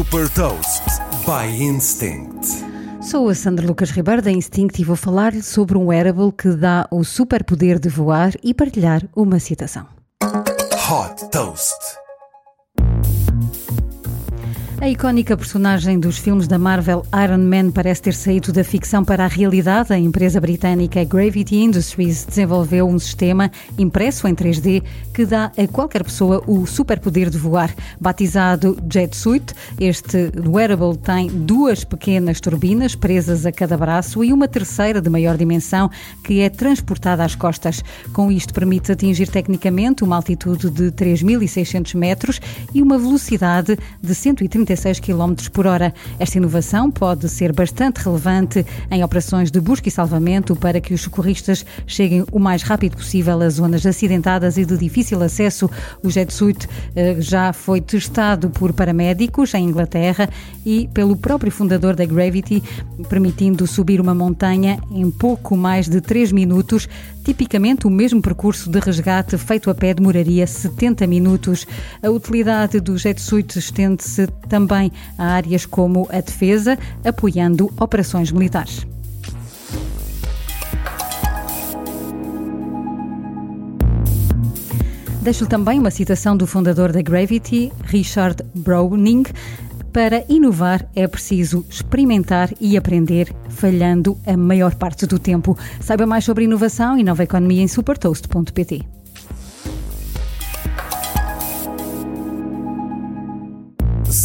Super Toast by Instinct. Sou a Sandra Lucas Ribeiro da Instinct e vou falar-lhe sobre um wearable que dá o superpoder de voar e partilhar uma citação. Hot Toast. A icónica personagem dos filmes da Marvel Iron Man parece ter saído da ficção para a realidade. A empresa britânica Gravity Industries desenvolveu um sistema impresso em 3D que dá a qualquer pessoa o superpoder de voar. Batizado Jet Suit, este wearable tem duas pequenas turbinas presas a cada braço e uma terceira de maior dimensão que é transportada às costas. Com isto permite atingir tecnicamente uma altitude de 3.600 metros e uma velocidade de 130 36 km por hora. Esta inovação pode ser bastante relevante em operações de busca e salvamento para que os socorristas cheguem o mais rápido possível a zonas acidentadas e de difícil acesso. O Jet Suit eh, já foi testado por paramédicos em Inglaterra e pelo próprio fundador da Gravity, permitindo subir uma montanha em pouco mais de 3 minutos. Tipicamente, o mesmo percurso de resgate feito a pé demoraria 70 minutos. A utilidade do Jet Suit estende-se também também a áreas como a defesa, apoiando operações militares. Deixo também uma citação do fundador da Gravity, Richard Browning. Para inovar é preciso experimentar e aprender, falhando a maior parte do tempo. Saiba mais sobre inovação e nova economia em supertoast.pt.